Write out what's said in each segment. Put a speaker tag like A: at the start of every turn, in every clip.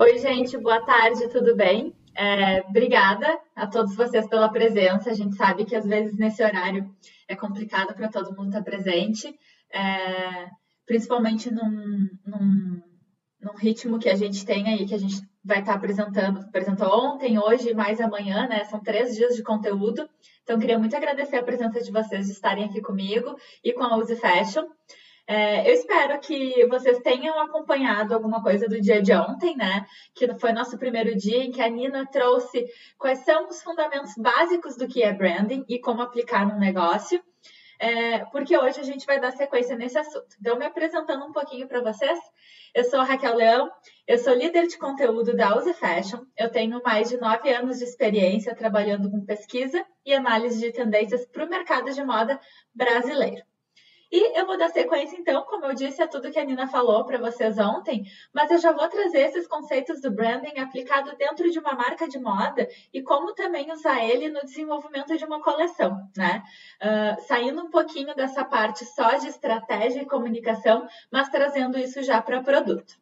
A: Oi, gente, boa tarde, tudo bem? É, obrigada a todos vocês pela presença. A gente sabe que às vezes nesse horário é complicado para todo mundo estar presente, é, principalmente num, num, num, ritmo que a gente tem aí, que a gente vai estar apresentando, apresentou ontem, hoje e mais amanhã, né? São três dias de conteúdo. Então, queria muito agradecer a presença de vocês de estarem aqui comigo e com a Use Fashion. É, eu espero que vocês tenham acompanhado alguma coisa do dia de ontem, né? Que foi nosso primeiro dia em que a Nina trouxe quais são os fundamentos básicos do que é branding e como aplicar no negócio. É, porque hoje a gente vai dar sequência nesse assunto. Então, me apresentando um pouquinho para vocês, eu sou a Raquel Leão, eu sou líder de conteúdo da Use Fashion, eu tenho mais de nove anos de experiência trabalhando com pesquisa e análise de tendências para o mercado de moda brasileiro. E eu vou dar sequência, então, como eu disse, a tudo que a Nina falou para vocês ontem, mas eu já vou trazer esses conceitos do branding aplicado dentro de uma marca de moda e como também usar ele no desenvolvimento de uma coleção, né? Uh, saindo um pouquinho dessa parte só de estratégia e comunicação, mas trazendo isso já para produto.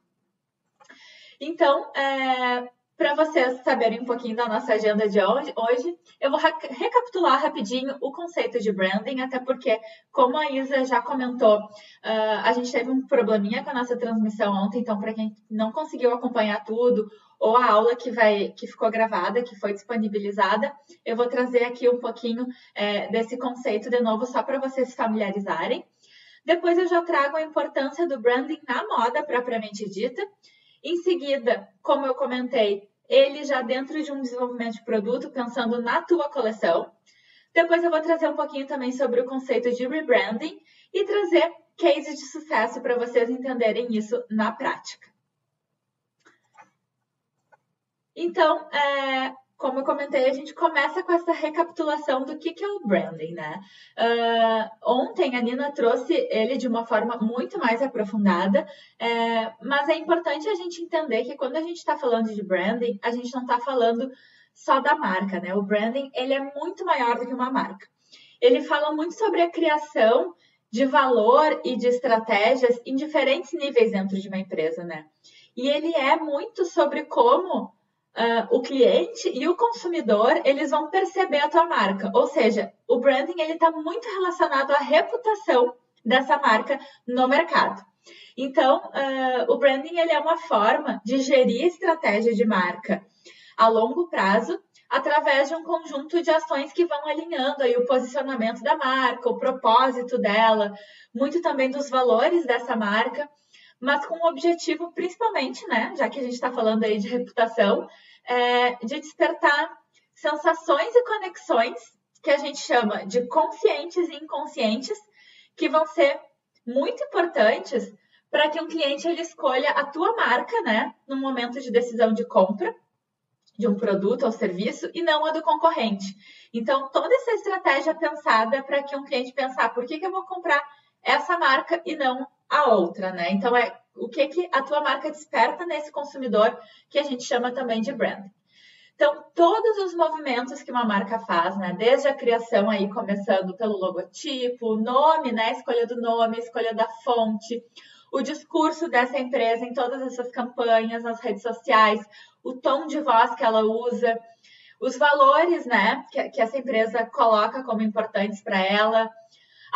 A: Então, é, para vocês saberem um pouquinho da nossa agenda de hoje, eu vou recapitular rapidinho o conceito de branding, até porque, como a Isa já comentou, uh, a gente teve um probleminha com a nossa transmissão ontem, então, para quem não conseguiu acompanhar tudo, ou a aula que, vai, que ficou gravada, que foi disponibilizada, eu vou trazer aqui um pouquinho é, desse conceito de novo, só para vocês se familiarizarem. Depois eu já trago a importância do branding na moda propriamente dita. Em seguida, como eu comentei, ele já dentro de um desenvolvimento de produto, pensando na tua coleção. Depois eu vou trazer um pouquinho também sobre o conceito de rebranding e trazer cases de sucesso para vocês entenderem isso na prática. Então, é, como eu comentei, a gente começa com essa recapitulação do que, que é o branding, né? Uh, ontem a Nina trouxe ele de uma forma muito mais aprofundada, é, mas é importante a gente entender que quando a gente está falando de branding, a gente não está falando só da marca, né? O branding ele é muito maior do que uma marca. Ele fala muito sobre a criação de valor e de estratégias em diferentes níveis dentro de uma empresa, né? E ele é muito sobre como uh, o cliente e o consumidor eles vão perceber a tua marca. Ou seja, o branding ele está muito relacionado à reputação dessa marca no mercado. Então, uh, o branding ele é uma forma de gerir estratégia de marca a longo prazo através de um conjunto de ações que vão alinhando aí o posicionamento da marca, o propósito dela, muito também dos valores dessa marca, mas com o objetivo principalmente, né, já que a gente está falando aí de reputação, é, de despertar sensações e conexões que a gente chama de conscientes e inconscientes, que vão ser muito importantes para que um cliente ele escolha a tua marca, né, no momento de decisão de compra de um produto ou serviço e não a do concorrente. Então, toda essa estratégia pensada para que um cliente pensar por que, que eu vou comprar essa marca e não a outra, né? Então, é o que, que a tua marca desperta nesse consumidor, que a gente chama também de brand. Então, todos os movimentos que uma marca faz, né? Desde a criação aí, começando pelo logotipo, nome, né? Escolha do nome, escolha da fonte, o discurso dessa empresa em todas essas campanhas, nas redes sociais, o tom de voz que ela usa, os valores, né? Que, que essa empresa coloca como importantes para ela,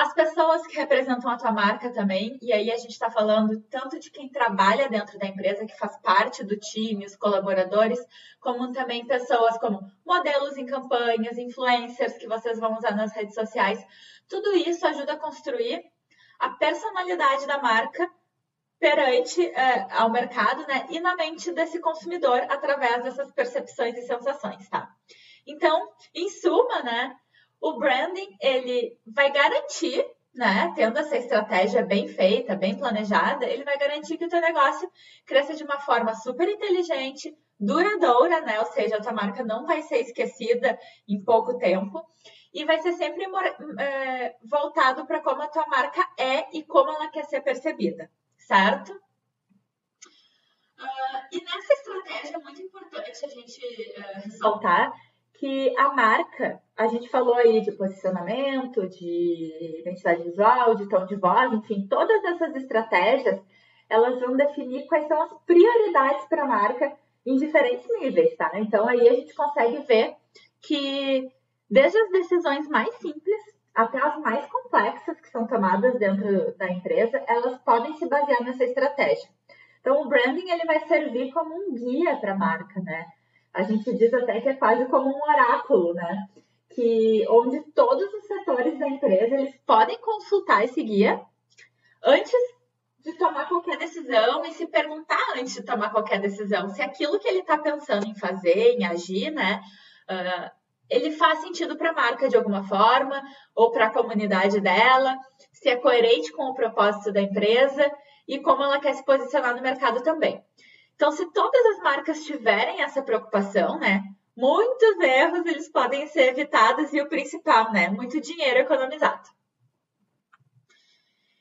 A: as pessoas que representam a tua marca também, e aí a gente está falando tanto de quem trabalha dentro da empresa, que faz parte do time, os colaboradores, como também pessoas como modelos em campanhas, influencers que vocês vão usar nas redes sociais. Tudo isso ajuda a construir a personalidade da marca perante é, ao mercado, né, e na mente desse consumidor através dessas percepções e sensações, tá? Então, em suma, né, o branding ele vai garantir, né, tendo essa estratégia bem feita, bem planejada, ele vai garantir que o teu negócio cresça de uma forma super inteligente, duradoura, né? Ou seja, a tua marca não vai ser esquecida em pouco tempo e vai ser sempre é, voltado para como a tua marca é e como ela quer ser percebida, certo? Uh, e nessa estratégia é muito importante a gente uh, ressaltar que a marca, a gente falou aí de posicionamento, de identidade visual, de tom de voz, enfim, todas essas estratégias, elas vão definir quais são as prioridades para a marca em diferentes níveis, tá? Então aí a gente consegue ver que desde as decisões mais simples até as mais complexas que são tomadas dentro da empresa, elas podem se basear nessa estratégia. Então o branding ele vai servir como um guia para a marca, né? A gente diz até que é quase como um oráculo, né? Que onde todos os setores da empresa eles podem consultar esse guia antes de tomar qualquer decisão e se perguntar antes de tomar qualquer decisão se aquilo que ele está pensando em fazer, em agir, né, uh, ele faz sentido para a marca de alguma forma ou para a comunidade dela, se é coerente com o propósito da empresa e como ela quer se posicionar no mercado também. Então, se todas as marcas tiverem essa preocupação, né, muitos erros eles podem ser evitados e o principal, né, muito dinheiro economizado.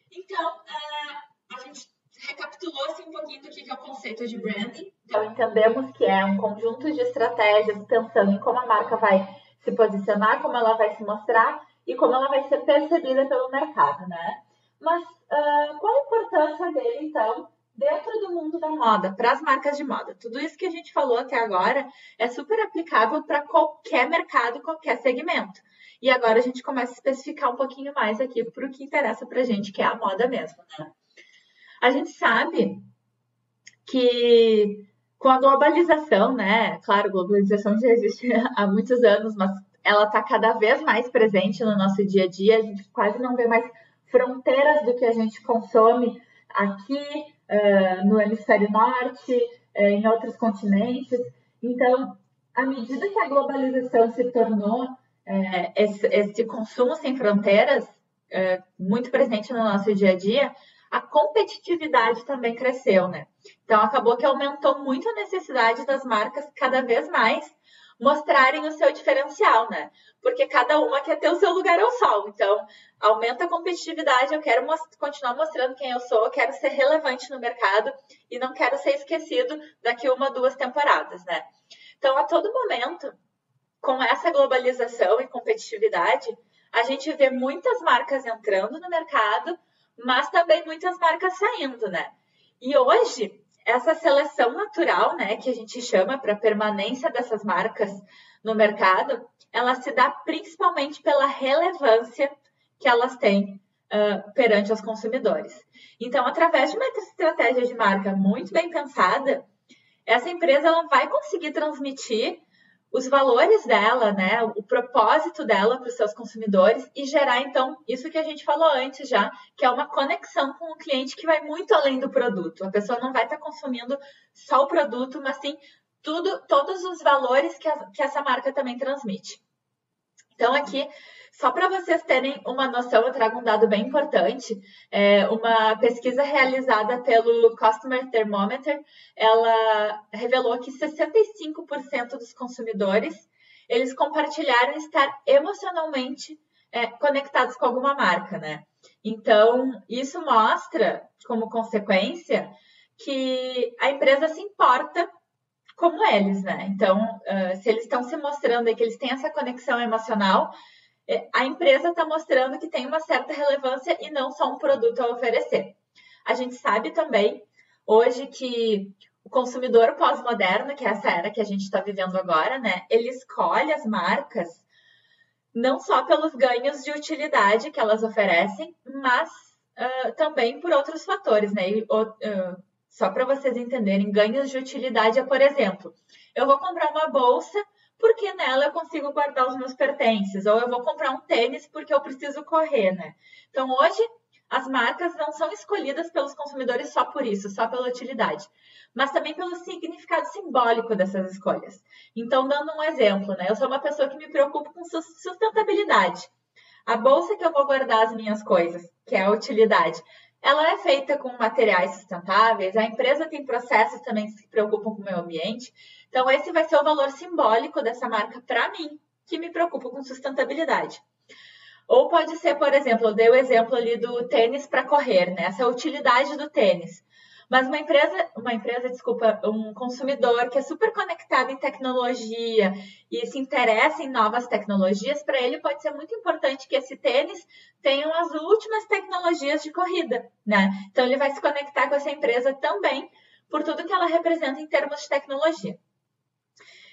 A: Então, uh, a gente recapitulou assim, um pouquinho do que é o conceito de branding. Então, entendemos que é um conjunto de estratégias pensando em como a marca vai se posicionar, como ela vai se mostrar e como ela vai ser percebida pelo mercado, né? Mas uh, qual a importância dele, então, dentro do mundo da moda, para as marcas de moda? Tudo isso que a gente falou até agora é super aplicável para qualquer mercado, qualquer segmento. E agora a gente começa a especificar um pouquinho mais aqui para o que interessa para a gente, que é a moda mesmo, né? A gente sabe que com a globalização, né? Claro, globalização já existe há muitos anos, mas ela está cada vez mais presente no nosso dia a dia. A gente quase não vê mais fronteiras do que a gente consome aqui uh, no hemisfério norte, uh, em outros continentes. Então, à medida que a globalização se tornou uh, esse, esse, consumo sem fronteiras muito presente no nosso dia a dia, a competitividade também cresceu, né? Então acabou que aumentou muito a necessidade das marcas cada vez mais mostrarem o seu diferencial, né? Porque cada uma quer ter o seu lugar ao sol. Então, aumenta a competitividade, eu quero most continuar mostrando quem eu sou, eu quero ser relevante no mercado e não quero ser esquecido daqui uma, duas temporadas, né? Então, a todo momento, com essa globalização e competitividade, a gente vê muitas marcas entrando no mercado, mas também muitas marcas saindo, né? E hoje, essa seleção natural, né, que a gente chama para permanência dessas marcas no mercado, ela se dá principalmente pela relevância que elas têm uh, perante os consumidores. Então, através de uma estratégia de marca muito bem pensada, essa empresa ela vai conseguir transmitir os valores dela, né, o propósito dela para os seus consumidores e gerar então isso que a gente falou antes já, que é uma conexão com o cliente que vai muito além do produto. A pessoa não vai estar consumindo só o produto, mas sim tudo, todos os valores que, a, que essa marca também transmite. Então aqui só para vocês terem uma noção, eu trago um dado bem importante. É uma pesquisa realizada pelo Customer Thermometer, ela revelou que 65% dos consumidores eles compartilharam estar emocionalmente é, conectados com alguma marca, né? Então, isso mostra, como consequência, que a empresa se importa como eles, né? Então, uh, se eles estão se mostrando que eles têm essa conexão emocional, a empresa está mostrando que tem uma certa relevância e não só um produto a oferecer. A gente sabe também hoje que o consumidor pós-moderno, que é essa era que a gente está vivendo agora, né? Ele escolhe as marcas não só pelos ganhos de utilidade que elas oferecem, mas uh, também por outros fatores, né? E, uh, só para vocês entenderem, ganhos de utilidade é, por exemplo, eu vou comprar uma bolsa porque nela eu consigo guardar os meus pertences, ou eu vou comprar um tênis porque eu preciso correr, né? Então, hoje, as marcas não são escolhidas pelos consumidores só por isso, só pela utilidade, mas também pelo significado simbólico dessas escolhas. Então, dando um exemplo, né? Eu sou uma pessoa que me preocupa com sustentabilidade. A bolsa que eu vou guardar as minhas coisas, que é a utilidade, ela é feita com materiais sustentáveis, a empresa tem processos também que se preocupam com o meio ambiente. Então, esse vai ser o valor simbólico dessa marca para mim, que me preocupa com sustentabilidade. Ou pode ser, por exemplo, eu dei o exemplo ali do tênis para correr, né? Essa é utilidade do tênis. Mas uma empresa, uma empresa, desculpa, um consumidor que é super conectado em tecnologia e se interessa em novas tecnologias, para ele pode ser muito importante que esse tênis tenha as últimas tecnologias de corrida, né? Então ele vai se conectar com essa empresa também por tudo que ela representa em termos de tecnologia.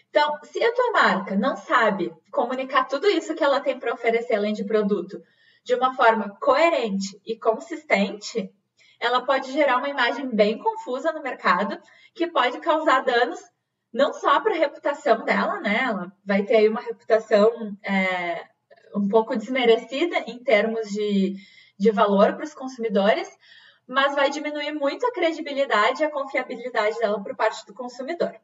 A: Então, se a tua marca não sabe comunicar tudo isso que ela tem para oferecer além de produto de uma forma coerente e consistente, ela pode gerar uma imagem bem confusa no mercado, que pode causar danos não só para a reputação dela, né? Ela vai ter aí uma reputação é, um pouco desmerecida em termos de, de valor para os consumidores, mas vai diminuir muito a credibilidade e a confiabilidade dela por parte do consumidor.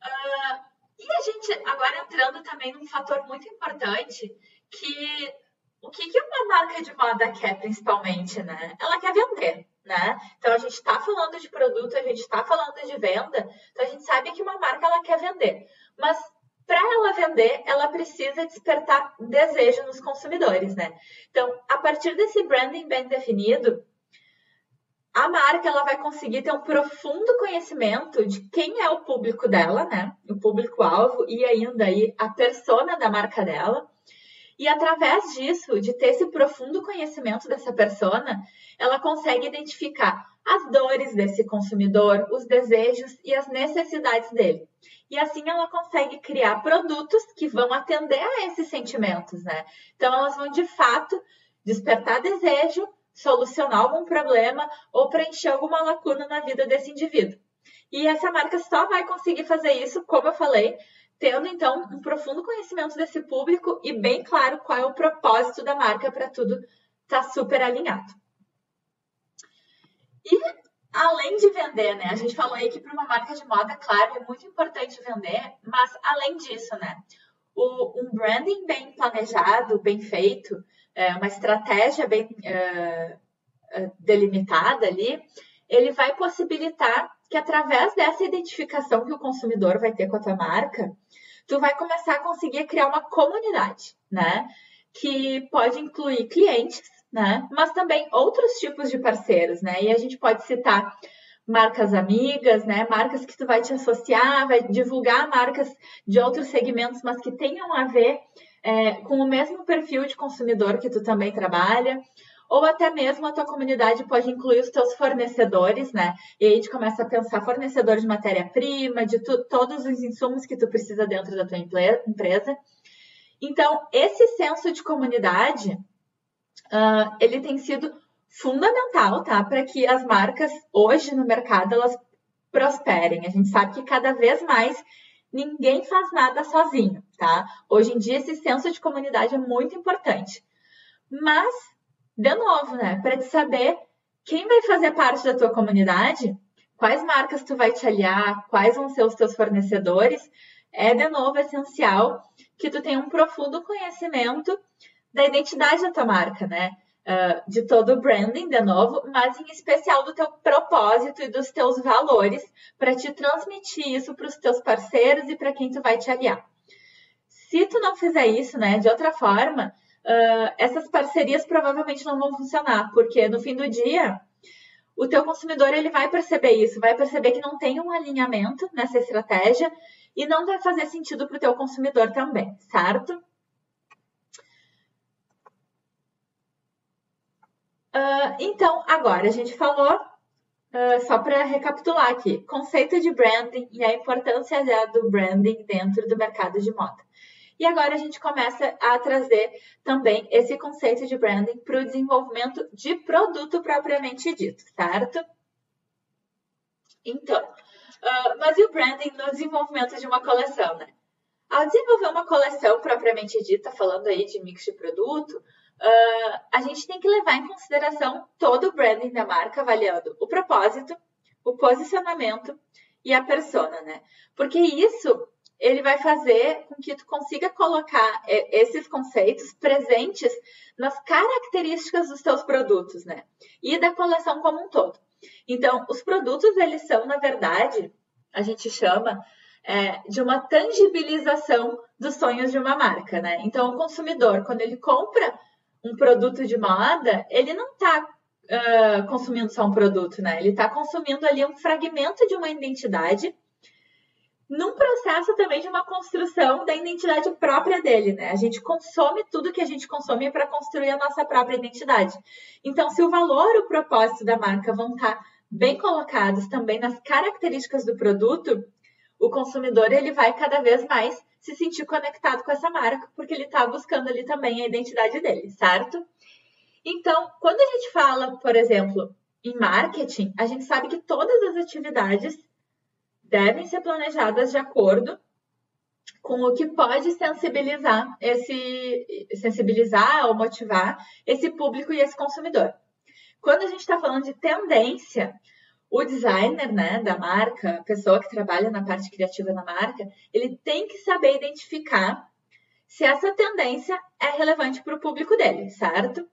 A: Uh, e a gente, agora entrando também num fator muito importante, que o que, que uma marca de moda quer principalmente, né? Ela quer vender, né? Então a gente está falando de produto, a gente está falando de venda, então a gente sabe que uma marca ela quer vender. Mas para ela vender, ela precisa despertar desejo nos consumidores, né? Então, a partir desse branding bem definido, a marca ela vai conseguir ter um profundo conhecimento de quem é o público dela, né? O público-alvo e ainda aí a persona da marca dela. E através disso, de ter esse profundo conhecimento dessa persona, ela consegue identificar as dores desse consumidor, os desejos e as necessidades dele. E assim ela consegue criar produtos que vão atender a esses sentimentos, né? Então elas vão de fato despertar desejo, solucionar algum problema ou preencher alguma lacuna na vida desse indivíduo. E essa marca só vai conseguir fazer isso, como eu falei, tendo então um profundo conhecimento desse público e bem claro qual é o propósito da marca para tudo estar tá super alinhado. E além de vender, né? A gente falou aí que para uma marca de moda, claro, é muito importante vender, mas além disso, né? O, um branding bem planejado, bem feito, é, uma estratégia bem é, é, delimitada ali, ele vai possibilitar que através dessa identificação que o consumidor vai ter com a tua marca, tu vai começar a conseguir criar uma comunidade, né? Que pode incluir clientes, né? Mas também outros tipos de parceiros, né? E a gente pode citar marcas amigas, né? Marcas que tu vai te associar, vai divulgar marcas de outros segmentos, mas que tenham a ver é, com o mesmo perfil de consumidor que tu também trabalha. Ou até mesmo a tua comunidade pode incluir os teus fornecedores, né? E aí a gente começa a pensar fornecedor de matéria-prima, de tu, todos os insumos que tu precisa dentro da tua empresa. Então, esse senso de comunidade uh, ele tem sido fundamental, tá? Para que as marcas hoje no mercado elas prosperem. A gente sabe que cada vez mais ninguém faz nada sozinho, tá? Hoje em dia esse senso de comunidade é muito importante. Mas, de novo, né, para te saber quem vai fazer parte da tua comunidade, quais marcas tu vai te aliar, quais vão ser os teus fornecedores, é de novo essencial que tu tenha um profundo conhecimento da identidade da tua marca, né? Uh, de todo o branding, de novo, mas em especial do teu propósito e dos teus valores, para te transmitir isso para os teus parceiros e para quem tu vai te aliar. Se tu não fizer isso, né, de outra forma, uh, essas parcerias provavelmente não vão funcionar, porque no fim do dia, o teu consumidor ele vai perceber isso, vai perceber que não tem um alinhamento nessa estratégia e não vai fazer sentido para o teu consumidor também, certo? Uh, então, agora a gente falou, uh, só para recapitular aqui, conceito de branding e a importância do branding dentro do mercado de moda. E agora a gente começa a trazer também esse conceito de branding para o desenvolvimento de produto propriamente dito, certo? Então, uh, mas e o branding no desenvolvimento de uma coleção, né? Ao desenvolver uma coleção propriamente dita, falando aí de mix de produto, uh, a gente tem que levar em consideração todo o branding da marca, avaliando o propósito, o posicionamento e a persona, né? Porque isso ele vai fazer com que tu consiga colocar esses conceitos presentes nas características dos teus produtos, né? E da coleção como um todo. Então, os produtos, eles são, na verdade, a gente chama é, de uma tangibilização dos sonhos de uma marca, né? Então, o consumidor, quando ele compra um produto de moda, ele não está uh, consumindo só um produto, né? Ele está consumindo ali um fragmento de uma identidade num processo também de uma construção da identidade própria dele, né? A gente consome tudo que a gente consome para construir a nossa própria identidade. Então, se o valor, o propósito da marca vão estar tá bem colocados também nas características do produto, o consumidor ele vai cada vez mais se sentir conectado com essa marca, porque ele está buscando ali também a identidade dele, certo? Então, quando a gente fala, por exemplo, em marketing, a gente sabe que todas as atividades devem ser planejadas de acordo com o que pode sensibilizar esse sensibilizar ou motivar esse público e esse consumidor. Quando a gente está falando de tendência, o designer né, da marca, a pessoa que trabalha na parte criativa da marca, ele tem que saber identificar se essa tendência é relevante para o público dele, certo?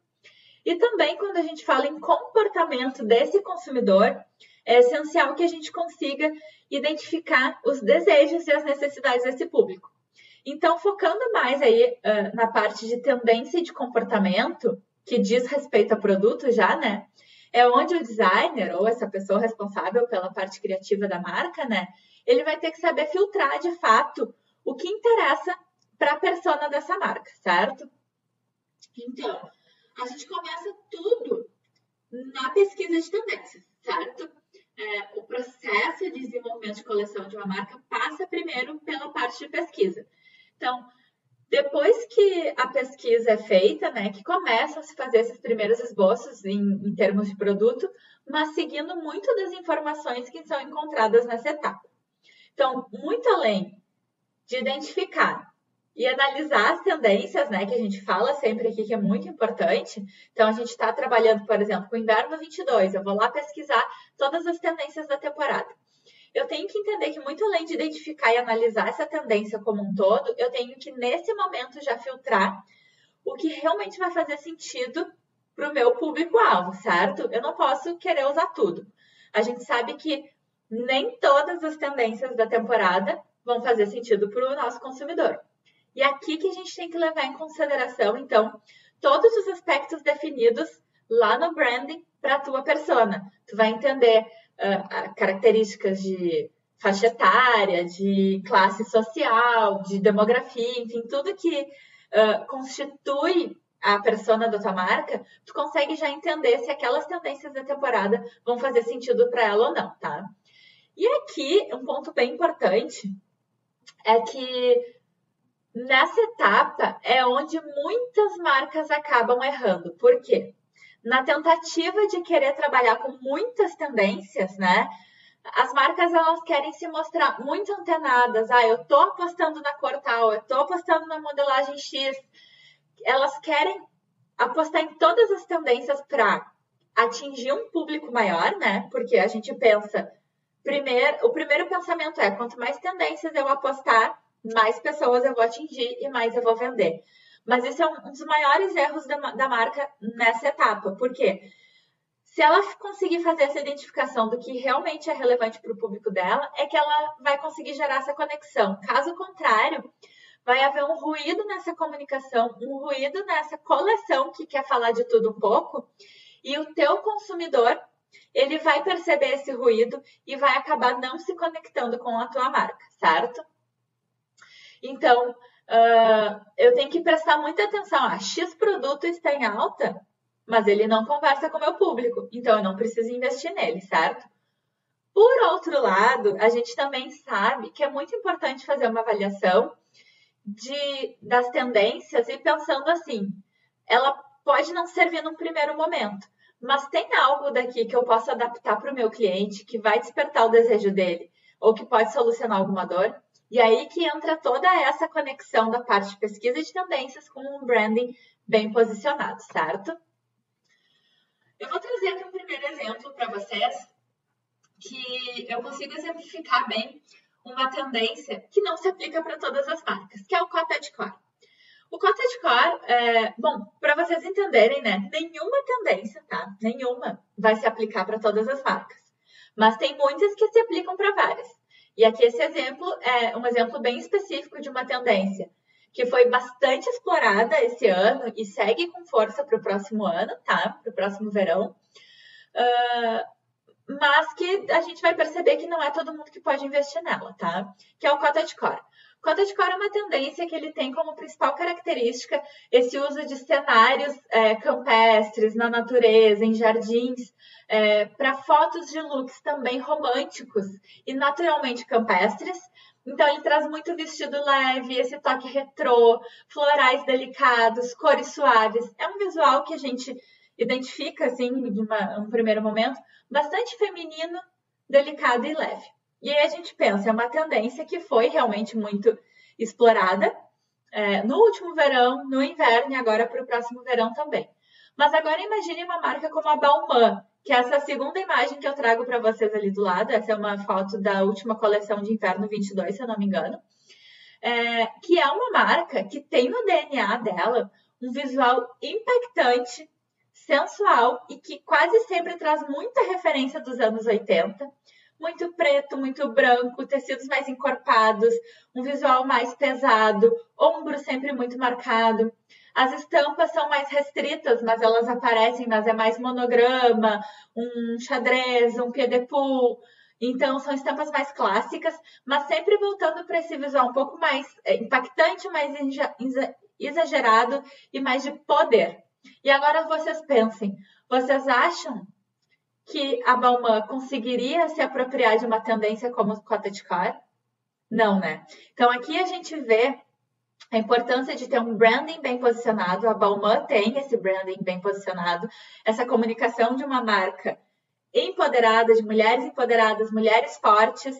A: E também quando a gente fala em comportamento desse consumidor, é essencial que a gente consiga identificar os desejos e as necessidades desse público. Então, focando mais aí uh, na parte de tendência de comportamento, que diz respeito a produto já, né? é onde o designer ou essa pessoa responsável pela parte criativa da marca, né, ele vai ter que saber filtrar de fato o que interessa para a persona dessa marca, certo? Então, a gente começa tudo na pesquisa de tendências, certo? É, o processo de desenvolvimento de coleção de uma marca passa primeiro pela parte de pesquisa. Então, depois que a pesquisa é feita, né, que começam a se fazer esses primeiros esboços em, em termos de produto, mas seguindo muito das informações que são encontradas nessa etapa. Então, muito além de identificar e analisar as tendências, né, que a gente fala sempre aqui que é muito importante. Então, a gente está trabalhando, por exemplo, com o inverno 22, eu vou lá pesquisar todas as tendências da temporada eu tenho que entender que, muito além de identificar e analisar essa tendência como um todo, eu tenho que, nesse momento, já filtrar o que realmente vai fazer sentido para o meu público-alvo, certo? Eu não posso querer usar tudo. A gente sabe que nem todas as tendências da temporada vão fazer sentido para o nosso consumidor. E aqui que a gente tem que levar em consideração, então, todos os aspectos definidos lá no branding para a tua persona. Tu vai entender uh, características de faixa etária, de classe social, de demografia, enfim, tudo que uh, constitui a persona da tua marca, tu consegue já entender se aquelas tendências da temporada vão fazer sentido para ela ou não, tá? E aqui, um ponto bem importante é que nessa etapa é onde muitas marcas acabam errando. Por quê? na tentativa de querer trabalhar com muitas tendências, né? As marcas elas querem se mostrar muito antenadas. Ah, eu tô apostando na cor tal, eu tô apostando na modelagem X. Elas querem apostar em todas as tendências para atingir um público maior, né? Porque a gente pensa, primeiro, o primeiro pensamento é quanto mais tendências eu apostar, mais pessoas eu vou atingir e mais eu vou vender. Mas esse é um dos maiores erros da, da marca nessa etapa. Por quê? Se ela conseguir fazer essa identificação do que realmente é relevante para o público dela, é que ela vai conseguir gerar essa conexão. Caso contrário, vai haver um ruído nessa comunicação, um ruído nessa coleção que quer falar de tudo um pouco, e o teu consumidor ele vai perceber esse ruído e vai acabar não se conectando com a tua marca, certo? Então, uh, eu tenho que prestar muita atenção. Ah, X produto está em alta, mas ele não conversa com o meu público, então eu não preciso investir nele, certo? Por outro lado, a gente também sabe que é muito importante fazer uma avaliação de, das tendências e pensando assim, ela pode não servir num primeiro momento, mas tem algo daqui que eu posso adaptar para o meu cliente que vai despertar o desejo dele ou que pode solucionar alguma dor? E aí que entra toda essa conexão da parte de pesquisa de tendências com um branding bem posicionado, certo? Eu vou trazer aqui um primeiro exemplo para vocês que eu consigo exemplificar bem uma tendência que não se aplica para todas as marcas, que é o cottagecore. O cottagecore, é, bom, para vocês entenderem, né, nenhuma tendência, tá? Nenhuma vai se aplicar para todas as marcas. Mas tem muitas que se aplicam para várias. E aqui esse exemplo é um exemplo bem específico de uma tendência que foi bastante explorada esse ano e segue com força para o próximo ano, tá? Para o próximo verão. Uh, mas que a gente vai perceber que não é todo mundo que pode investir nela, tá? Que é o cottagecore. Cota de cor é uma tendência que ele tem como principal característica esse uso de cenários é, campestres, na natureza, em jardins, é, para fotos de looks também românticos e naturalmente campestres. Então, ele traz muito vestido leve, esse toque retrô, florais delicados, cores suaves. É um visual que a gente identifica, assim, de uma, um primeiro momento, bastante feminino, delicado e leve. E aí a gente pensa, é uma tendência que foi realmente muito explorada é, no último verão, no inverno e agora para o próximo verão também. Mas agora imagine uma marca como a Balmain, que é essa segunda imagem que eu trago para vocês ali do lado. Essa é uma foto da última coleção de inverno 22, se eu não me engano. É, que é uma marca que tem no DNA dela um visual impactante, sensual e que quase sempre traz muita referência dos anos 80 muito preto, muito branco, tecidos mais encorpados, um visual mais pesado, ombro sempre muito marcado. As estampas são mais restritas, mas elas aparecem, mas é mais monograma, um xadrez, um pied de poule. Então, são estampas mais clássicas, mas sempre voltando para esse visual um pouco mais é, impactante, mais exagerado e mais de poder. E agora vocês pensem, vocês acham que a Balmain conseguiria se apropriar de uma tendência como cottage car? Não, né? Então aqui a gente vê a importância de ter um branding bem posicionado. A Balmain tem esse branding bem posicionado, essa comunicação de uma marca empoderada, de mulheres empoderadas, mulheres fortes,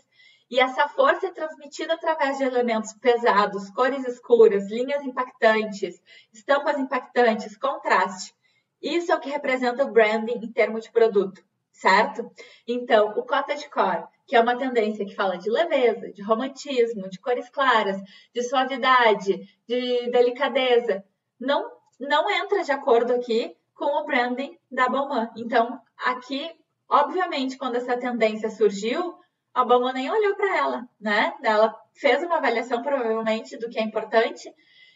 A: e essa força é transmitida através de elementos pesados, cores escuras, linhas impactantes, estampas impactantes, contraste. Isso é o que representa o branding em termos de produto certo? Então, o cottagecore, que é uma tendência que fala de leveza, de romantismo, de cores claras, de suavidade, de delicadeza, não, não entra de acordo aqui com o branding da Balmain. Então, aqui, obviamente, quando essa tendência surgiu, a Balmain nem olhou para ela, né? Ela fez uma avaliação, provavelmente, do que é importante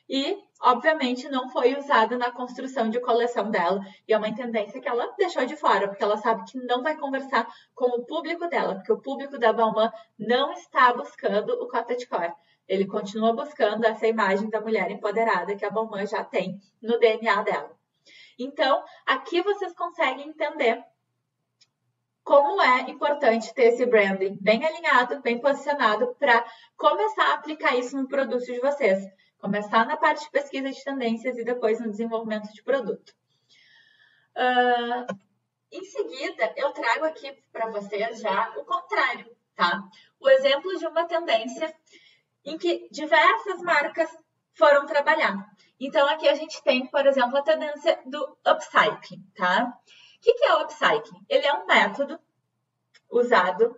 A: e, obviamente, não foi usada na construção de coleção dela. E é uma tendência que ela deixou de fora, porque ela sabe que não vai conversar com o público dela, porque o público da Balmain não está buscando o cottagecore. Ele continua buscando essa imagem da mulher empoderada que a Balmain já tem no DNA dela. Então, aqui vocês conseguem entender como é importante ter esse branding bem alinhado, bem posicionado para começar a aplicar isso no produto de vocês. Começar na parte de pesquisa de tendências e depois no desenvolvimento de produto. Uh, em seguida, eu trago aqui para vocês já o contrário, tá? O exemplo de uma tendência em que diversas marcas foram trabalhar. Então, aqui a gente tem, por exemplo, a tendência do upcycling, tá? O que é o upcycling? Ele é um método usado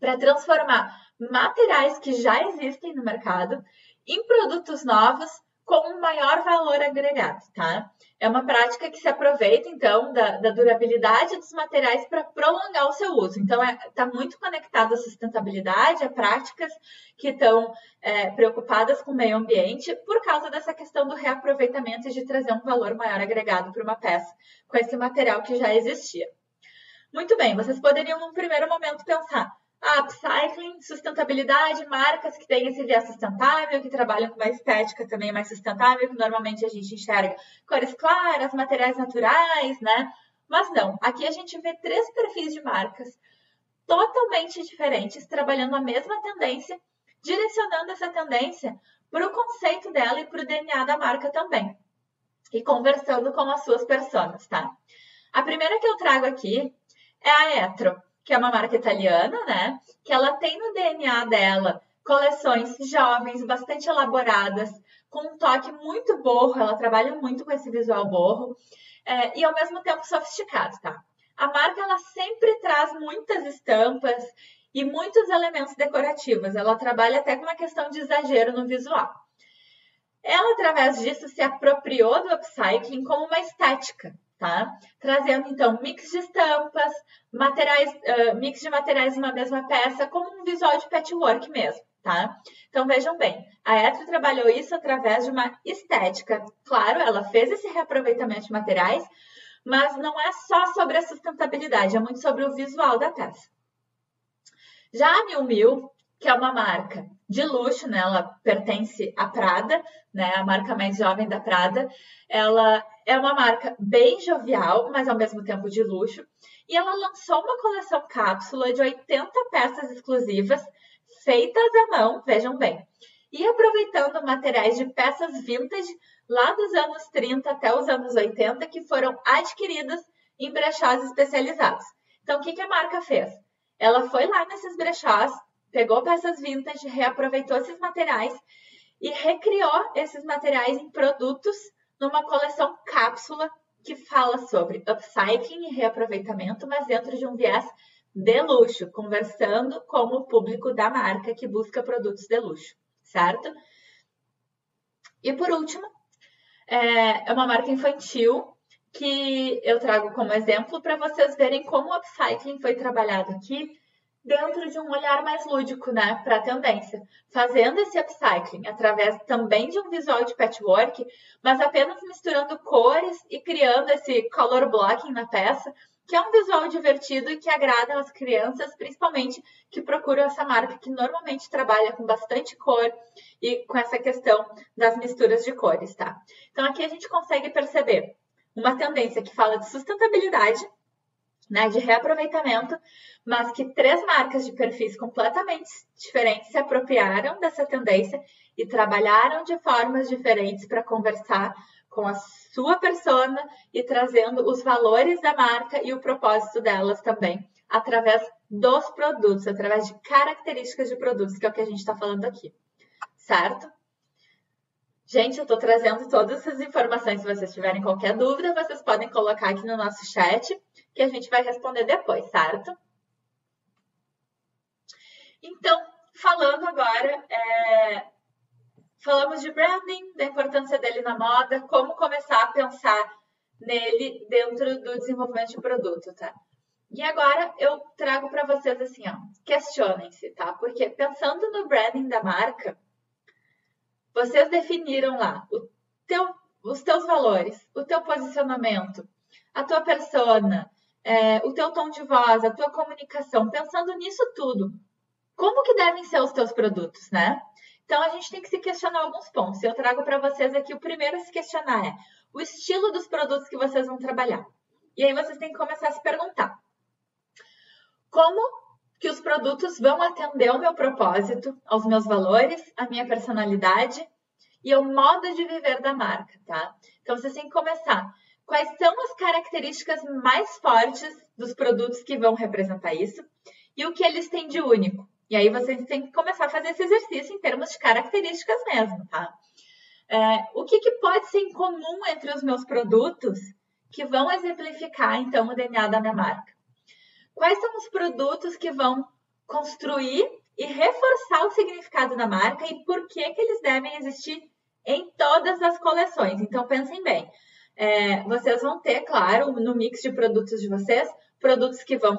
A: para transformar materiais que já existem no mercado em produtos novos com um maior valor agregado, tá? É uma prática que se aproveita, então, da, da durabilidade dos materiais para prolongar o seu uso. Então, está é, tá muito conectado à sustentabilidade, a práticas que estão é, preocupadas com o meio ambiente por causa dessa questão do reaproveitamento e de trazer um valor maior agregado para uma peça com esse material que já existia. Muito bem, vocês poderiam, num primeiro momento, pensar a upcycling, sustentabilidade, marcas que têm esse viés sustentável, que trabalham com uma estética também mais sustentável, que normalmente a gente enxerga cores claras, materiais naturais, né? Mas não, aqui a gente vê três perfis de marcas totalmente diferentes, trabalhando a mesma tendência, direcionando essa tendência para o conceito dela e para o DNA da marca também. E conversando com as suas personas, tá? A primeira que eu trago aqui é a Etro que é uma marca italiana, né? Que ela tem no DNA dela coleções jovens, bastante elaboradas, com um toque muito borro, ela trabalha muito com esse visual borro, é, e ao mesmo tempo sofisticado, tá? A marca, ela sempre traz muitas estampas e muitos elementos decorativos, ela trabalha até com uma questão de exagero no visual. Ela, através disso, se apropriou do upcycling como uma estética, tá? Trazendo então mix de estampas, materiais, uh, mix de materiais numa mesma peça, como um visual de patchwork mesmo, tá? Então vejam bem, a Etro trabalhou isso através de uma estética. Claro, ela fez esse reaproveitamento de materiais, mas não é só sobre a sustentabilidade, é muito sobre o visual da peça. Já a Miu Miu que é uma marca de luxo, né? Ela pertence à Prada, né? A marca mais jovem da Prada. Ela é uma marca bem jovial, mas ao mesmo tempo de luxo. E ela lançou uma coleção cápsula de 80 peças exclusivas, feitas à mão, vejam bem. E aproveitando materiais de peças vintage lá dos anos 30 até os anos 80, que foram adquiridas em brechós especializados. Então, o que, a marca fez? Ela foi lá nesses brechós, pegou peças vintage, reaproveitou esses materiais e recriou esses materiais em produtos numa coleção cápsula que fala sobre upcycling e reaproveitamento, mas dentro de um viés de luxo, conversando com o público da marca que busca produtos de luxo, certo? E por último, é, é uma marca infantil que eu trago como exemplo para vocês verem como o upcycling foi trabalhado aqui dentro de um olhar mais lúdico, né, para a tendência, fazendo esse upcycling através também de um visual de patchwork, mas apenas misturando cores e criando esse color blocking na peça, que é um visual divertido e que agrada as crianças, principalmente que procuram essa marca que normalmente trabalha com bastante cor e com essa questão das misturas de cores, tá? Então aqui a gente consegue perceber uma tendência que fala de sustentabilidade, né, de reaproveitamento, mas que três marcas de perfis completamente diferentes se apropriaram dessa tendência e trabalharam de formas diferentes para conversar com a sua persona e trazendo os valores da marca e o propósito delas também, através dos produtos, através de características de produtos, que é o que a gente está falando aqui, certo? Gente, eu estou trazendo todas essas informações. Se vocês tiverem qualquer dúvida, vocês podem colocar aqui no nosso chat, que a gente vai responder depois, certo? Então, falando agora, é... falamos de branding, da importância dele na moda, como começar a pensar nele dentro do desenvolvimento de produto, tá? E agora eu trago para vocês assim, ó, questionem-se, tá? Porque pensando no branding da marca, vocês definiram lá teu, os teus valores, o teu posicionamento, a tua persona, é, o teu tom de voz, a tua comunicação, pensando nisso tudo, como que devem ser os teus produtos, né? Então a gente tem que se questionar alguns pontos. Eu trago para vocês aqui o primeiro a se questionar é o estilo dos produtos que vocês vão trabalhar. E aí vocês têm que começar a se perguntar: como que os produtos vão atender ao meu propósito, aos meus valores, à minha personalidade e ao modo de viver da marca, tá? Então vocês têm que começar. Quais são as características mais fortes dos produtos que vão representar isso e o que eles têm de único? E aí vocês têm que começar a fazer esse exercício em termos de características mesmo, tá? É, o que, que pode ser em comum entre os meus produtos que vão exemplificar, então, o DNA da minha marca? Quais são os produtos que vão construir e reforçar o significado da marca e por que, que eles devem existir em todas as coleções? Então, pensem bem. É, vocês vão ter, claro, no mix de produtos de vocês, produtos que vão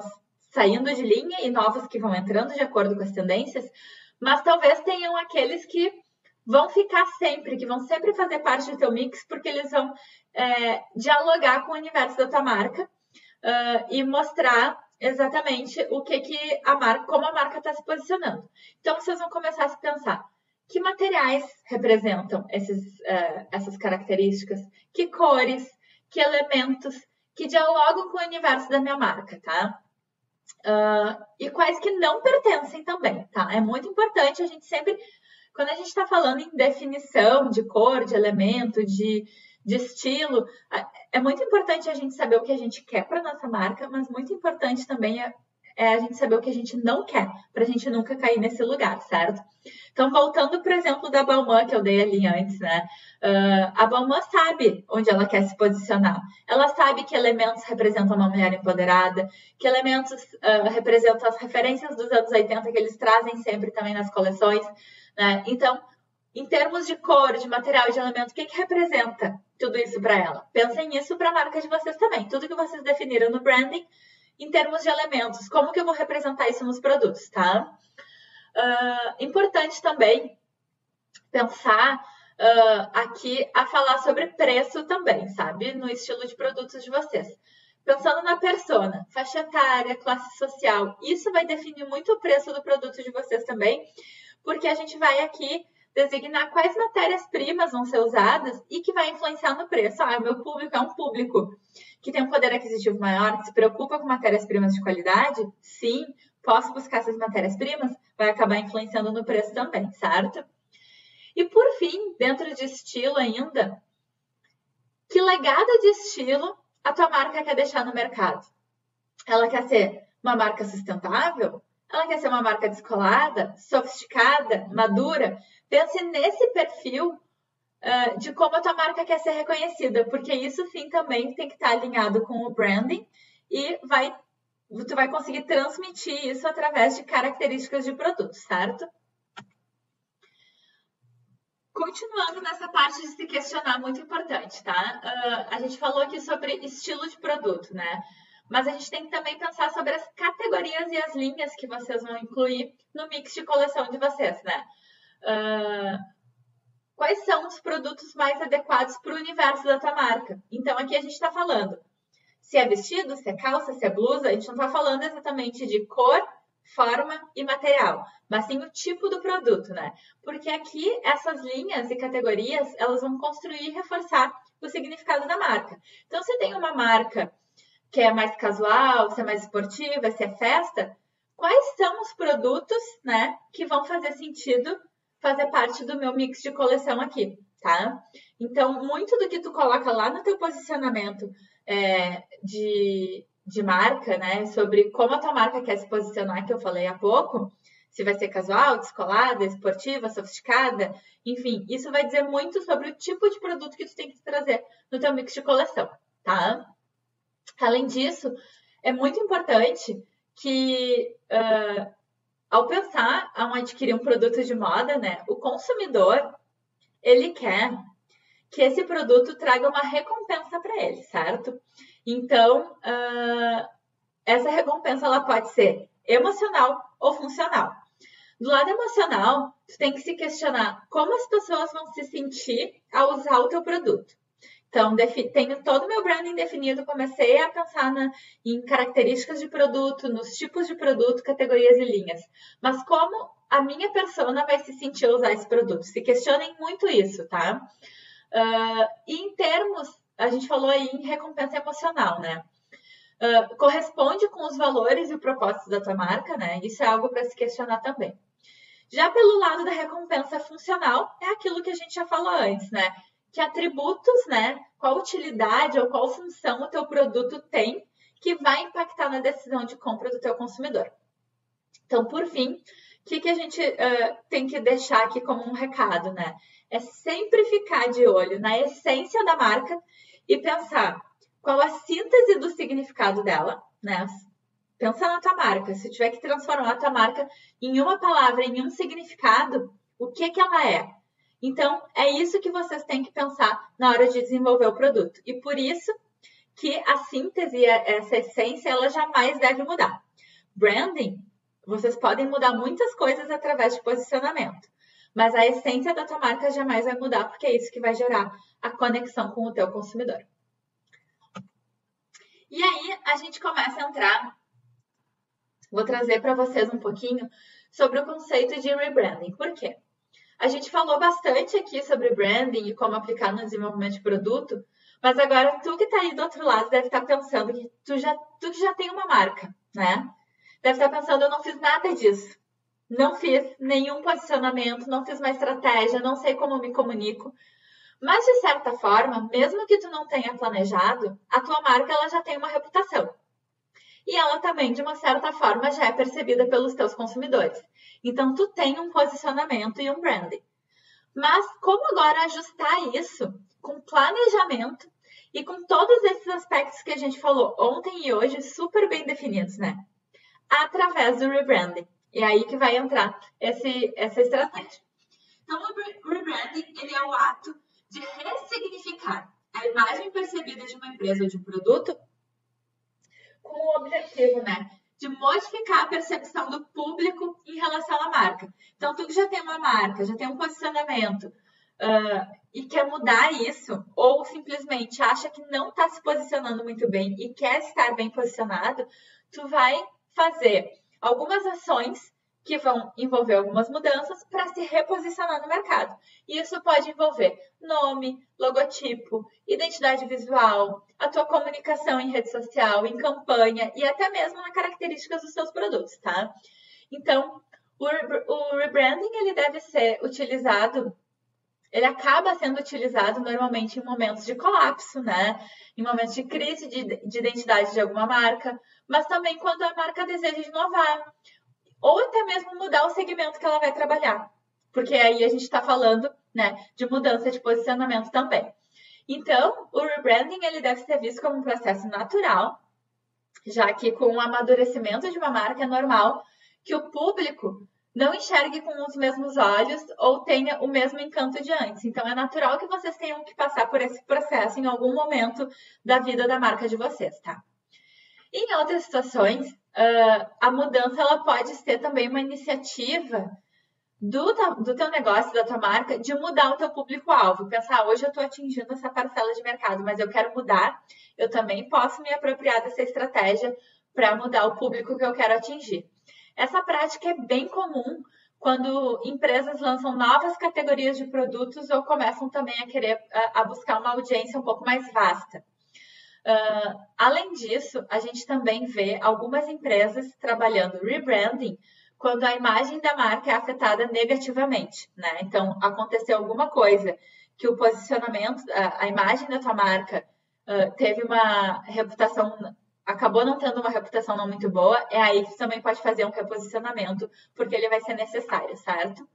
A: saindo de linha e novos que vão entrando de acordo com as tendências, mas talvez tenham aqueles que vão ficar sempre, que vão sempre fazer parte do teu mix, porque eles vão é, dialogar com o universo da tua marca uh, e mostrar exatamente o que, que a marca, como a marca está se posicionando. Então, vocês vão começar a se pensar que materiais representam esses, uh, essas características, que cores, que elementos que dialogam com o universo da minha marca, tá? Uh, e quais que não pertencem também, tá? É muito importante a gente sempre, quando a gente está falando em definição de cor, de elemento, de, de estilo, é muito importante a gente saber o que a gente quer para nossa marca, mas muito importante também é, é, a gente saber o que a gente não quer, para a gente nunca cair nesse lugar, certo? Então, voltando para o exemplo da Balmain que eu dei ali antes, né? Uh, a Balmain sabe onde ela quer se posicionar. Ela sabe que elementos representam uma mulher empoderada, que elementos uh, representam as referências dos anos 80 que eles trazem sempre também nas coleções, né? Então, em termos de cor, de material, de elemento, o que, que representa tudo isso para ela? Pensem nisso para a marca de vocês também. Tudo que vocês definiram no branding, em termos de elementos, como que eu vou representar isso nos produtos, tá? Uh, importante também pensar uh, aqui a falar sobre preço também, sabe? No estilo de produtos de vocês. Pensando na persona, faixa etária, classe social, isso vai definir muito o preço do produto de vocês também, porque a gente vai aqui designar quais matérias-primas vão ser usadas e que vai influenciar no preço. Ah, meu público é um público que tem um poder aquisitivo maior, que se preocupa com matérias-primas de qualidade? Sim, posso buscar essas matérias-primas? Vai acabar influenciando no preço também, certo? E por fim, dentro de estilo ainda, que legado de estilo a tua marca quer deixar no mercado? Ela quer ser uma marca sustentável? Ela quer ser uma marca descolada, sofisticada, madura? Pense nesse perfil uh, de como a tua marca quer ser reconhecida, porque isso, sim, também tem que estar alinhado com o branding e vai, tu vai conseguir transmitir isso através de características de produto, certo? Continuando nessa parte de se questionar, muito importante, tá? Uh, a gente falou aqui sobre estilo de produto, né? Mas a gente tem que também pensar sobre as categorias e as linhas que vocês vão incluir no mix de coleção de vocês, né? Uh, quais são os produtos mais adequados para o universo da tua marca? Então, aqui a gente está falando se é vestido, se é calça, se é blusa, a gente não está falando exatamente de cor, forma e material, mas sim o tipo do produto, né? Porque aqui essas linhas e categorias, elas vão construir e reforçar o significado da marca. Então, se tem uma marca que é mais casual, se é mais esportiva, se é festa, quais são os produtos, né, que vão fazer sentido fazer parte do meu mix de coleção aqui, tá? Então, muito do que tu coloca lá no teu posicionamento é, de, de marca, né? Sobre como a tua marca quer se posicionar, que eu falei há pouco, se vai ser casual, descolada, esportiva, sofisticada, enfim, isso vai dizer muito sobre o tipo de produto que tu tem que trazer no teu mix de coleção, tá? Além disso, é muito importante que uh, ao pensar ao adquirir um produto de moda, né, o consumidor ele quer que esse produto traga uma recompensa para ele, certo? Então, uh, essa recompensa ela pode ser emocional ou funcional. Do lado emocional, tu tem que se questionar como as pessoas vão se sentir ao usar o teu produto. Então, tenho todo o meu branding definido, comecei a pensar na, em características de produto, nos tipos de produto, categorias e linhas. Mas como a minha persona vai se sentir ao usar esse produto? Se questionem muito isso, tá? Uh, e em termos a gente falou aí em recompensa emocional, né? Uh, corresponde com os valores e o propósito da tua marca, né? Isso é algo para se questionar também. Já pelo lado da recompensa funcional, é aquilo que a gente já falou antes, né? Que atributos, né? Qual utilidade ou qual função o teu produto tem que vai impactar na decisão de compra do teu consumidor. Então, por fim, o que, que a gente uh, tem que deixar aqui como um recado, né? É sempre ficar de olho na essência da marca e pensar qual a síntese do significado dela, né? Pensa na tua marca. Se tiver que transformar a tua marca em uma palavra, em um significado, o que que ela é? Então, é isso que vocês têm que pensar na hora de desenvolver o produto. E por isso que a síntese, essa essência, ela jamais deve mudar. Branding, vocês podem mudar muitas coisas através de posicionamento. Mas a essência da tua marca jamais vai mudar, porque é isso que vai gerar a conexão com o teu consumidor. E aí a gente começa a entrar. Vou trazer para vocês um pouquinho sobre o conceito de rebranding. Por quê? A gente falou bastante aqui sobre branding e como aplicar no desenvolvimento de produto, mas agora tu que está aí do outro lado deve estar tá pensando que tu já, tu que já tem uma marca, né? Deve estar tá pensando, eu não fiz nada disso. Não fiz nenhum posicionamento, não fiz uma estratégia, não sei como me comunico. Mas de certa forma, mesmo que tu não tenha planejado, a tua marca ela já tem uma reputação. E ela também, de uma certa forma, já é percebida pelos teus consumidores. Então, tu tem um posicionamento e um branding. Mas como agora ajustar isso com planejamento e com todos esses aspectos que a gente falou ontem e hoje super bem definidos, né? Através do rebranding. É aí que vai entrar esse, essa estratégia. Então, o rebranding ele é o ato de ressignificar a imagem percebida de uma empresa ou de um produto com o objetivo, né, de modificar a percepção do público em relação à marca. Então, tu que já tem uma marca, já tem um posicionamento, uh, e quer mudar isso, ou simplesmente acha que não está se posicionando muito bem e quer estar bem posicionado, tu vai fazer algumas ações que vão envolver algumas mudanças para se reposicionar no mercado. Isso pode envolver nome, logotipo, identidade visual, a tua comunicação em rede social, em campanha e até mesmo nas características dos seus produtos, tá? Então, o, o rebranding ele deve ser utilizado ele acaba sendo utilizado normalmente em momentos de colapso, né? Em momentos de crise de, de, identidade de alguma marca, mas também quando a marca deseja inovar, ou até mesmo mudar o segmento que ela vai trabalhar, porque aí a gente está falando né, de mudança de posicionamento também. Então, o rebranding ele deve ser visto como um processo natural, já que com o amadurecimento de uma marca é normal que o público não enxergue com os mesmos olhos ou tenha o mesmo encanto de antes. Então, é natural que vocês tenham que passar por esse processo em algum momento da vida da marca de vocês, tá? Em outras situações, uh, a mudança ela pode ser também uma iniciativa do, do teu negócio, da tua marca, de mudar o teu público-alvo. Pensar, ah, hoje eu estou atingindo essa parcela de mercado, mas eu quero mudar, eu também posso me apropriar dessa estratégia para mudar o público que eu quero atingir. Essa prática é bem comum quando empresas lançam novas categorias de produtos ou começam também a querer a, a buscar uma audiência um pouco mais vasta. Uh, além disso, a gente também vê algumas empresas trabalhando rebranding quando a imagem da marca é afetada negativamente, né? Então, aconteceu alguma coisa que o posicionamento, a, a imagem da tua marca uh, teve uma reputação, acabou não tendo uma reputação não muito boa, é aí que tu também pode fazer um reposicionamento, porque ele vai ser necessário, certo?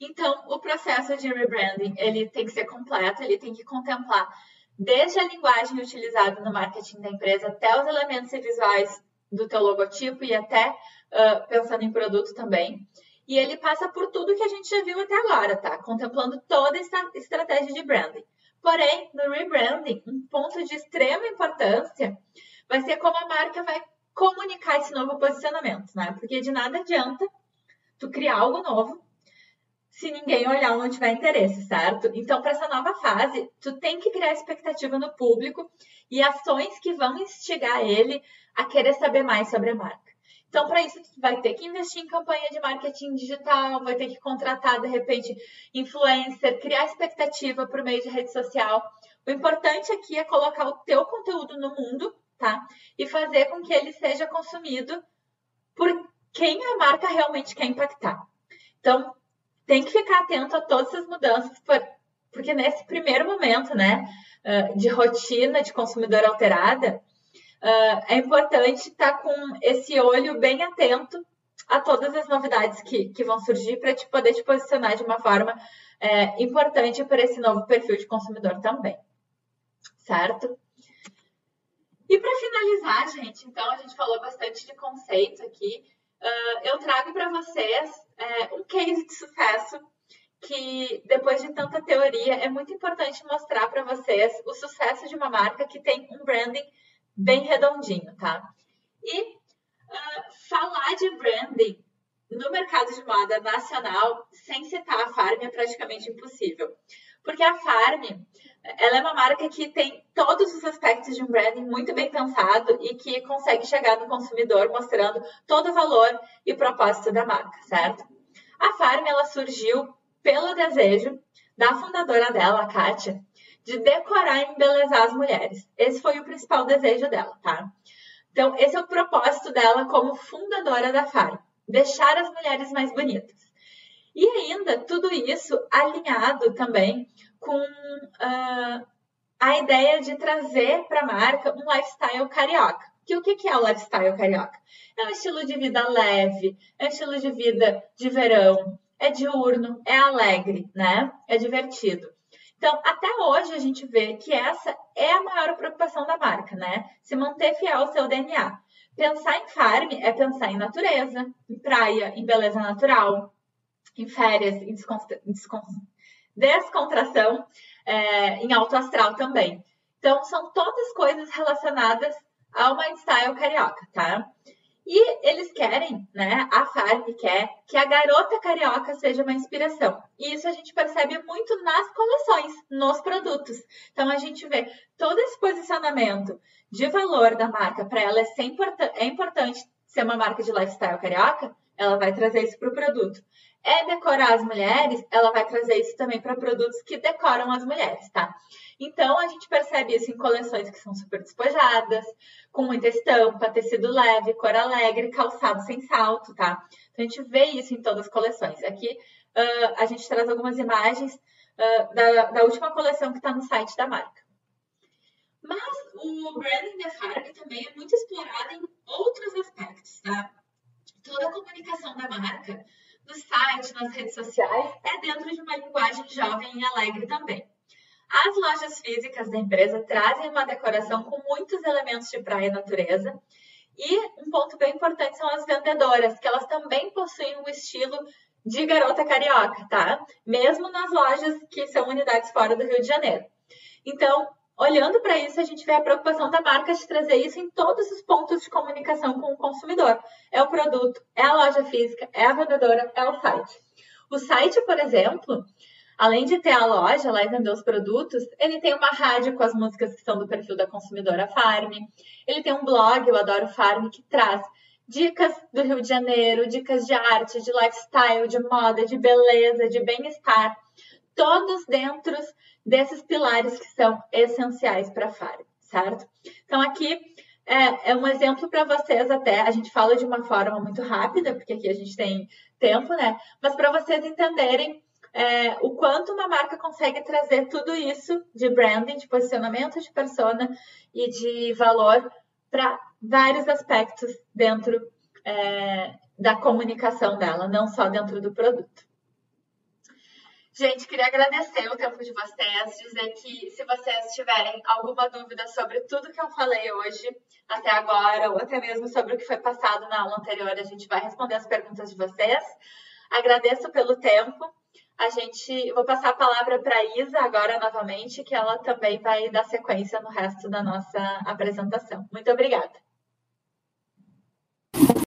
A: Então, o processo de rebranding, ele tem que ser completo, ele tem que contemplar desde a linguagem utilizada no marketing da empresa até os elementos visuais do teu logotipo e até uh, pensando em produto também. E ele passa por tudo que a gente já viu até agora, tá? Contemplando toda essa estratégia de branding. Porém, no rebranding, um ponto de extrema importância vai ser como a marca vai comunicar esse novo posicionamento, né? Porque de nada adianta tu criar algo novo se ninguém olhar ou não tiver interesse, certo? Então, para essa nova fase, tu tem que criar expectativa no público e ações que vão instigar ele a querer saber mais sobre a marca. Então, para isso, tu vai ter que investir em campanha de marketing digital, vai ter que contratar, de repente, influencer, criar expectativa por meio de rede social. O importante aqui é colocar o teu conteúdo no mundo, tá? E fazer com que ele seja consumido por quem a marca realmente quer impactar. Então, tem que ficar atento a todas essas mudanças, porque nesse primeiro momento, né, de rotina de consumidor alterada, é importante estar com esse olho bem atento a todas as novidades que, que vão surgir para te poder te posicionar de uma forma é, importante para esse novo perfil de consumidor também. Certo? E para finalizar, gente, então a gente falou bastante de conceito aqui. Uh, eu trago para vocês é, um case de sucesso que, depois de tanta teoria, é muito importante mostrar para vocês o sucesso de uma marca que tem um branding bem redondinho, tá? E uh, falar de branding no mercado de moda nacional sem citar a Farm é praticamente impossível. Porque a Farm, ela é uma marca que tem todos os aspectos de um branding muito bem pensado e que consegue chegar no consumidor mostrando todo o valor e propósito da marca, certo? A Farm, ela surgiu pelo desejo da fundadora dela, a Kátia, de decorar e embelezar as mulheres. Esse foi o principal desejo dela, tá? Então, esse é o propósito dela como fundadora da Farm, deixar as mulheres mais bonitas. E ainda, tudo isso alinhado também com uh, a ideia de trazer para a marca um lifestyle carioca. Que o que é o lifestyle carioca? É um estilo de vida leve, é um estilo de vida de verão, é diurno, é alegre, né? É divertido. Então, até hoje a gente vê que essa é a maior preocupação da marca, né? Se manter fiel ao seu DNA. Pensar em farm é pensar em natureza, em praia, em beleza natural, em férias, em descontração, é, em alto astral também. Então, são todas coisas relacionadas ao mindstyle carioca, tá? E eles querem, né? A Farm quer que a garota carioca seja uma inspiração. E isso a gente percebe muito nas coleções, nos produtos. Então a gente vê todo esse posicionamento de valor da marca para ela é, é importante ser uma marca de lifestyle carioca, ela vai trazer isso para o produto. É decorar as mulheres, ela vai trazer isso também para produtos que decoram as mulheres, tá? Então a gente percebe isso em coleções que são super despojadas, com muita estampa, tecido leve, cor alegre, calçado sem salto, tá? Então a gente vê isso em todas as coleções. Aqui uh, a gente traz algumas imagens uh, da, da última coleção que está no site da marca. Mas o branding da Farm também é muito explorado em outros aspectos, tá? Toda a comunicação da marca, no site, nas redes sociais, é dentro de uma linguagem jovem e alegre também. As lojas físicas da empresa trazem uma decoração com muitos elementos de praia e natureza. E um ponto bem importante são as vendedoras, que elas também possuem um estilo de garota carioca, tá? Mesmo nas lojas que são unidades fora do Rio de Janeiro. Então, olhando para isso, a gente vê a preocupação da marca de trazer isso em todos os pontos de comunicação com o consumidor. É o produto, é a loja física, é a vendedora, é o site. O site, por exemplo, Além de ter a loja lá e vender os produtos, ele tem uma rádio com as músicas que são do perfil da consumidora Farm. Ele tem um blog, eu adoro Farm, que traz dicas do Rio de Janeiro, dicas de arte, de lifestyle, de moda, de beleza, de bem-estar, todos dentro desses pilares que são essenciais para a Farm, certo? Então aqui é, é um exemplo para vocês até, a gente fala de uma forma muito rápida, porque aqui a gente tem tempo, né? Mas para vocês entenderem é, o quanto uma marca consegue trazer tudo isso de branding, de posicionamento de persona e de valor para vários aspectos dentro é, da comunicação dela, não só dentro do produto. Gente, queria agradecer o tempo de vocês, dizer que se vocês tiverem alguma dúvida sobre tudo que eu falei hoje, até agora, ou até mesmo sobre o que foi passado na aula anterior, a gente vai responder as perguntas de vocês. Agradeço pelo tempo a gente vou passar a palavra para Isa agora novamente, que ela também vai dar sequência no resto da nossa apresentação. Muito obrigada.